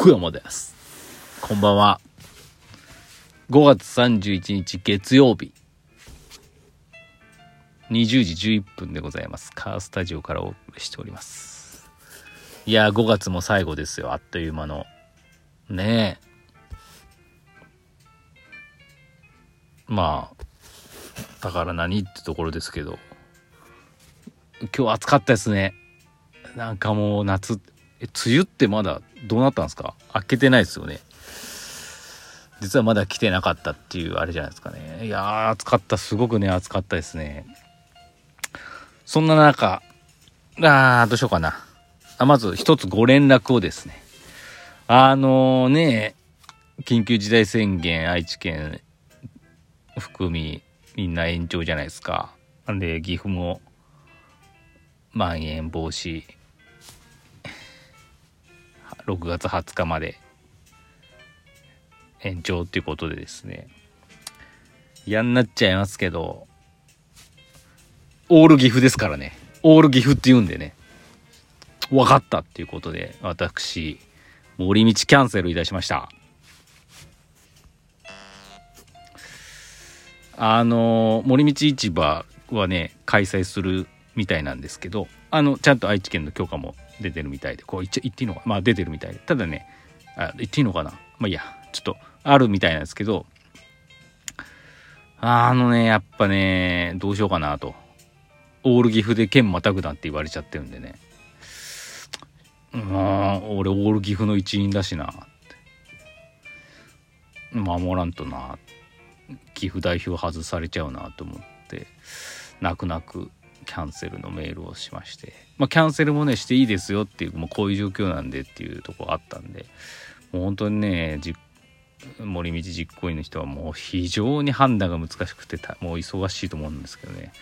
福山です。こんばんは。5月31日月曜日。20時11分でございます。カースタジオからお送りしております。いやー、5月も最後ですよ。あっという間の。ねえ。まあ、だから何ってところですけど。今日暑かったですね。なんかもう夏、え、梅雨ってまだどうなったんですか？開けてないですよね。実はまだ来てなかったっていうあれじゃないですかね。いやー、暑かった。すごくね、暑かったですね。そんな中、あー、どうしようかな。あまず一つご連絡をですね。あのー、ね、緊急事態宣言愛知県含みみんな延長じゃないですか。なんで岐阜もまん延防止6月20日まで。延長っていうことでですね。嫌になっちゃいますけど。オール岐阜ですからね。オール岐阜って言うんでね。分かったっていうことで私森道キャンセルいたしました。あの森道市場はね開催するみたいなんですけど。あのちゃんと愛知県の許可も出てるみたいでこう言っちゃ言っていいのかまあ出てるみたいで。ただねあ言っていいのかな？まあいいや。ちょっとあるみたいなんですけどあのねやっぱねどうしようかなと。オール岐阜で県またぐなって言われちゃってるんでね。まあ俺オール岐阜の一員だしな守らんとな岐阜代表外されちゃうなと思って。泣く泣く。キャンセルのメールをしまして、まあ、キャンセルもねしていいですよっていうもうこういう状況なんでっていうとこあったんでもう本当にね森道実行委員の人はもう非常に判断が難しくてもう忙しいと思うんですけどね。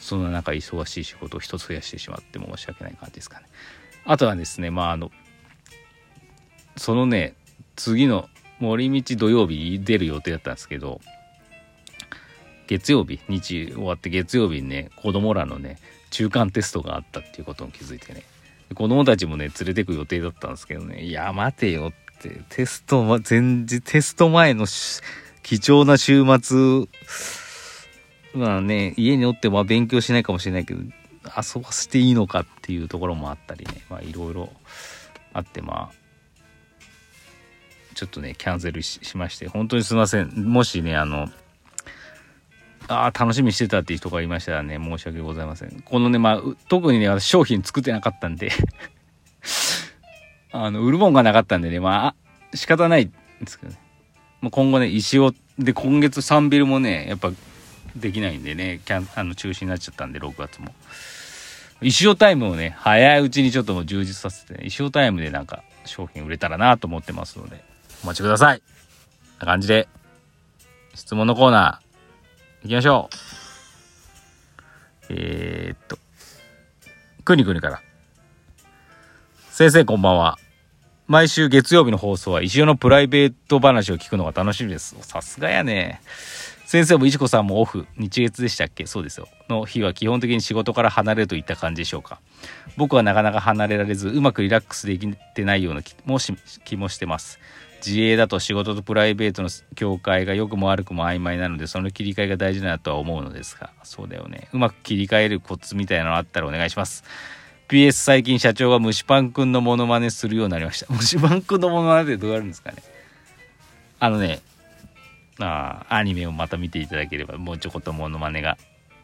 そんな中忙しい仕事を一つ増やしてしまって申し訳ない感じですかね。あとはですねまああのそのね次の森道土曜日出る予定だったんですけど月曜日日終わって月曜日にね子供らのね中間テストがあったっていうことに気づいてね。子供たちもね連れてく予定だったんですけどね。いや待てよって。テスト前日テスト前の貴重な週末まあね家におっては勉強しないかもしれないけど遊ばせていいのかっていうところもあったりね。まあいろいろあってまあちょっとねキャンセルしまして本当にすいません。もしねあのああ、楽しみにしてたっていう人がいましたらね、申し訳ございません。このね、まあ、特にね、商品作ってなかったんで あの、売るもんがなかったんでね、まあ、仕方ないんですけどね。まあ、今後ね、石尾、で、今月3ビルもね、やっぱ、できないんでね、キャン、あの、中止になっちゃったんで、6月も。石尾タイムをね、早いうちにちょっともう充実させて、ね、石尾タイムでなんか、商品売れたらなと思ってますので、お待ちください。な感じで、質問のコーナー、行きましょう。えー、っと、くにくにから。先生こんばんは。毎週月曜日の放送は石尾のプライベート話を聞くのが楽しみです。さすがやね。先生も石子さんもオフ、日月でしたっけ？そうですよ。の日は基本的に仕事から離れるといった感じでしょうか。僕はなかなか離れられず、うまくリラックスできてないような気も気もしてます。自営だと仕事とプライベートの境界が良くも悪くも曖昧なのでその切り替えが大事だとは思うのですがそうだよね。うまく切り替えるコツみたいなのあったらお願いします。PS 最近社長が虫パンくんのモノマネするようになりました。虫パンくんのモノマネってどうやるんですかね。あのねあアニメをまた見ていただければもうちょこっとモノマネが。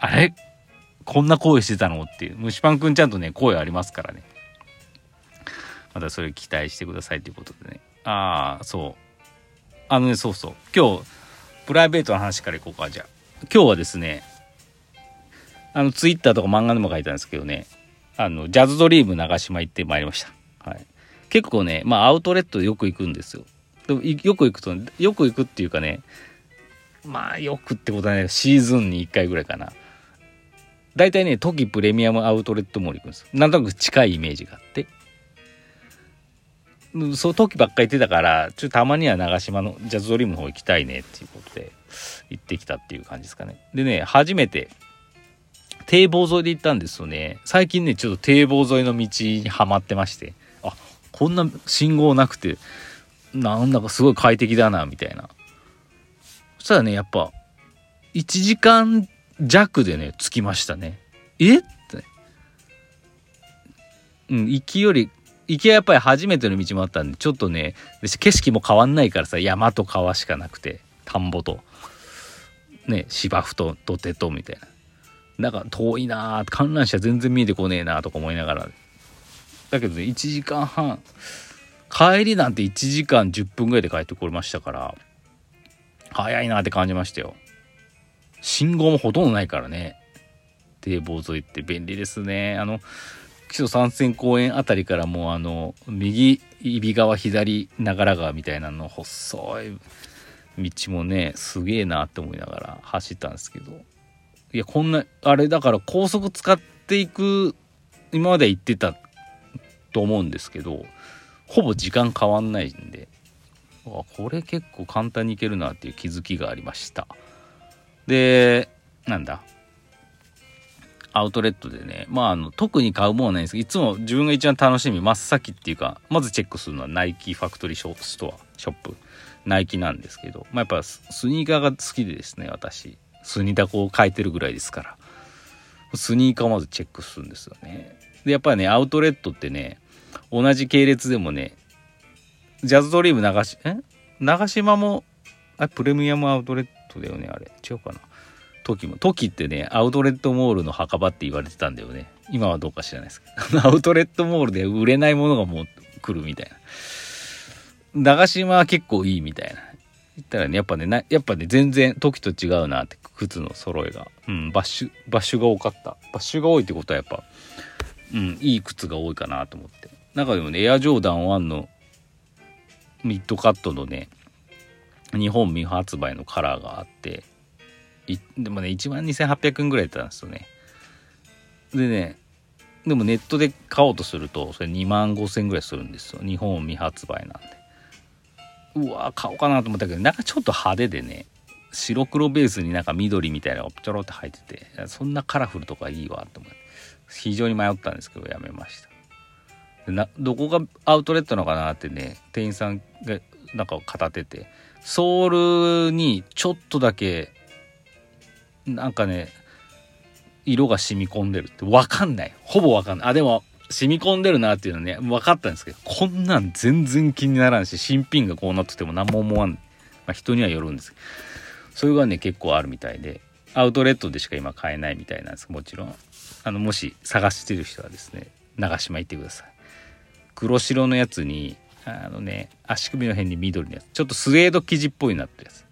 あれ？こんな声してたの？っていう。虫パンくんちゃんとね声ありますからね。またそれ期待してくださいということでね。ああ、そう。あのね、そうそう。今日、プライベートの話からいこうか、じゃあ。今日はですね、あの、ツイッターとか漫画でも書いたんですけどね、あの、ジャズドリーム長島行ってまいりました。はい。結構ね、まあ、アウトレットでよく行くんですよ。でもよく行くと、よく行くっていうかね、まあ、よくってことはね、シーズンに1回ぐらいかな。大体ね、トキプレミアムアウトレットモール行くんですよなんとなく近いイメージがあって。そう時ばっかり言ってたからちょっとたまには長島のジャズドリームの方行きたいねっていうことで行ってきたっていう感じですかねでね初めて堤防沿いで行ったんですよね最近ねちょっと堤防沿いの道にはまってましてあこんな信号なくてなんだかすごい快適だなみたいなそしたらねやっぱ1時間弱でね着きましたねえってうん行きより行きはやっぱり初めての道もあったんでちょっとね景色も変わんないからさ山と川しかなくて田んぼとね芝生と土手とみたいな。なんか遠いな観覧車全然見えてこねえなとか思いながら。だけどね1時間半帰りなんて1時間10分ぐらいで帰ってこれましたから早いなって感じましたよ。信号もほとんどないからね。堤防沿いって便利ですね。あの基礎山線公園あたりからもうあの右揖斐川左長良川みたいなの細い道もねすげえなって思いながら走ったんですけど。いやこんなあれだから高速使っていく今まで行ってたと思うんですけどほぼ時間変わんないんでこれ結構簡単にいけるなっていう気づきがありました。でなんだ？アウトレットでねまああの特に買うものはないんですけどいつも自分が一番楽しみ真っ先っていうかまずチェックするのはナイキファクトリーストアショップナイキなんですけど、まあ、やっぱスニーカーが好きでですね私。スニダコを書いてるぐらいですから。スニーカーをまずチェックするんですよね。でやっぱりねアウトレットってね同じ系列でもねジャズドリーム流しえ？長島もあプレミアムアウトレットだよねあれ。違うかな。時も時ってねアウトレットモールの墓場って言われてたんだよね。今はどうか知らないですけど。アウトレットモールで売れないものがもう来るみたいな。長島は結構いいみたいな。言ったらねやっぱねなやっぱね全然時と違うなって靴の揃えが。うんバッシュバッシュが多かった。バッシュが多いってことはやっぱうんいい靴が多いかなと思って。中でもねエアジョーダン1のミッドカットのね日本未発売のカラーがあってでもね1万2800円ぐらいだったんですよね。でねでもネットで買おうとするとそれ2万5000円ぐらいするんですよ。日本未発売なんで。うわ買おうかなと思ったけどなんかちょっと派手でね白黒ベースになんか緑みたいなのがちょろって入っててそんなカラフルとかいいわと思って非常に迷ったんですけどやめました。などこがアウトレットなのかなってね店員さんがなんか語っててソールにちょっとだけなんかね色が染み込んでるって分かんない。ほぼ分かんない。あでも染み込んでるなっていうのね分かったんですけどこんなん全然気にならんし新品がこうなってても何も思わん、まあ、人にはよるんですけど。それがね結構あるみたいで。アウトレットでしか今買えないみたいなんです。もちろん。あのもし探してる人はですね長島行ってください。黒白のやつにあのね足首の辺に緑のやつ。ちょっとスウェード生地っぽいなってやつ。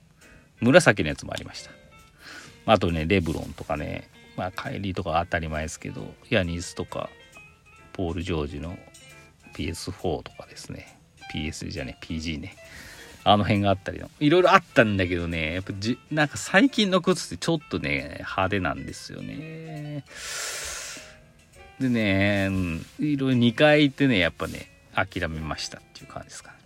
紫のやつもありました。あとねレブロンとかねまあ帰りとか当たり前ですけどヤニスとかポール・ジョージの PS4 とかですね。PS じゃね PG ね。あの辺があったりの。いろいろあったんだけどねやっぱじなんか最近の靴ってちょっとね派手なんですよね。でね、うん、いろいろ2回行ってねやっぱね諦めましたっていう感じですかね。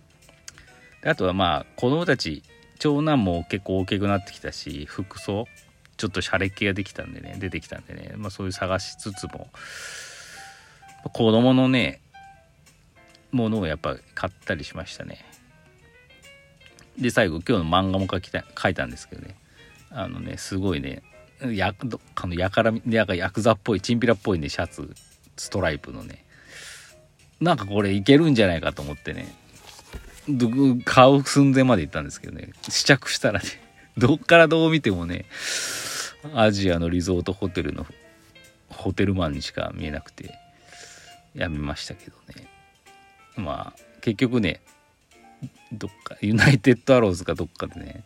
であとはまあ子供たち長男も結構大きくなってきたし服装ちょっとシャレっ気ができたんでね出てきたんでね、まあ、そういう探しつつも子供のねものをやっぱ買ったりしましたね。で最後今日の漫画も書きた書いたんですけどね。あのねすごいねやあのやからやヤクザっぽいチンピラっぽいねシャツストライプのね。なんかこれいけるんじゃないかと思ってね。買う寸前まで行ったんですけどね。試着したらねどっからどう見てもねアジアのリゾートホテルのホテルマンにしか見えなくてやめましたけどね。まあ結局ねどっかユナイテッドアローズかどっかでね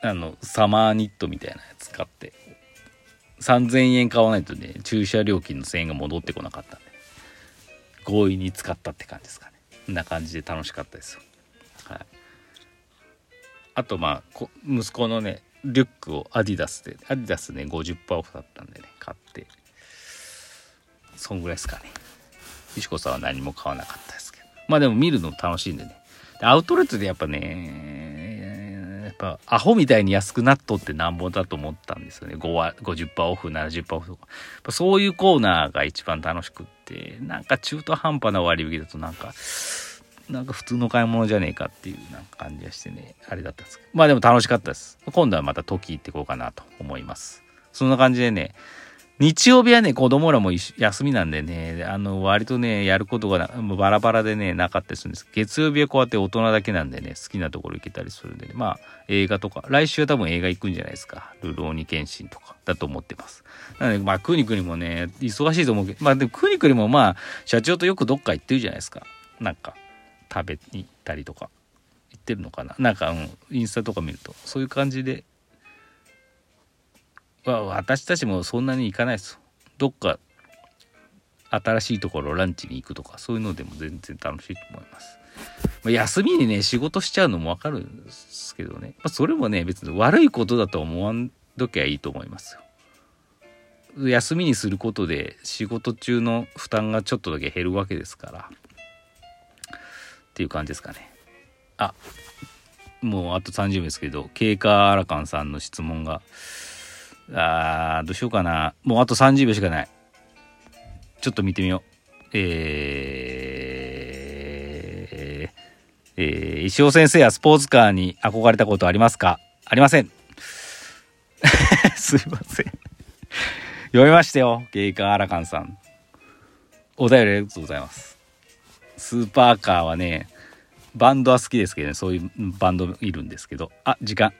あのサマーニットみたいなやつ買って3000円買わないとね駐車料金の1000円が戻ってこなかったんで強引に使ったって感じですかね。こんな感じで楽しかったですよ。はい。あとまあ息子のねリュックをアディダスでアディダスね50%オフだったんでね買って。そんぐらいですかね。石子さんは何も買わなかったですけど。まあでも見るの楽しいんでね。アウトレットでやっぱねやっぱアホみたいに安くなっとってなんぼだと思ったんですよね。5は50%オフ70%オフとか。そういうコーナーが一番楽しくってなんか中途半端な割引だとなんかなんか普通の買い物じゃねえかっていうなんか感じがしてねあれだったんですけどまあでも楽しかったです今度はまた時行ってこうかなと思いますそんな感じでね日曜日はね、子供らも休みなんでね、あの、割とね、やることがバラバラでね、なかったりするんです。月曜日はこうやって大人だけなんでね、好きなところ行けたりするんで、ね、まあ、映画とか、来週は多分映画行くんじゃないですか。ルローニケンシンとか、だと思ってます。なので、まあ、クニクニもね、忙しいと思うけど、まあ、でもクニクニもまあ、社長とよくどっか行ってるじゃないですか。なんか、食べに行ったりとか、行ってるのかな？なんか、うん、インスタとか見ると、そういう感じで、私たちもそんなに行かないですどっか新しいところランチに行くとかそういうのでも全然楽しいと思います。ま、休みにね仕事しちゃうのもわかるんですけどね、まあ、それもね別に悪いことだと思わんときゃいいと思いますよ。休みにすることで仕事中の負担がちょっとだけ減るわけですからっていう感じですかね。あもうあと30秒ですけど経過アラカンさんの質問があー、どうしようかな。もうあと30秒しかない。ちょっと見てみよう。えー、えー、石尾先生はスポーツカーに憧れたことありますか？ありません。すいません。読みましたよ。ゲイカーアラカンさん。お便りありがとうございます。スーパーカーはね、バンドは好きですけどね、そういうバンドいるんですけど、あ、時間。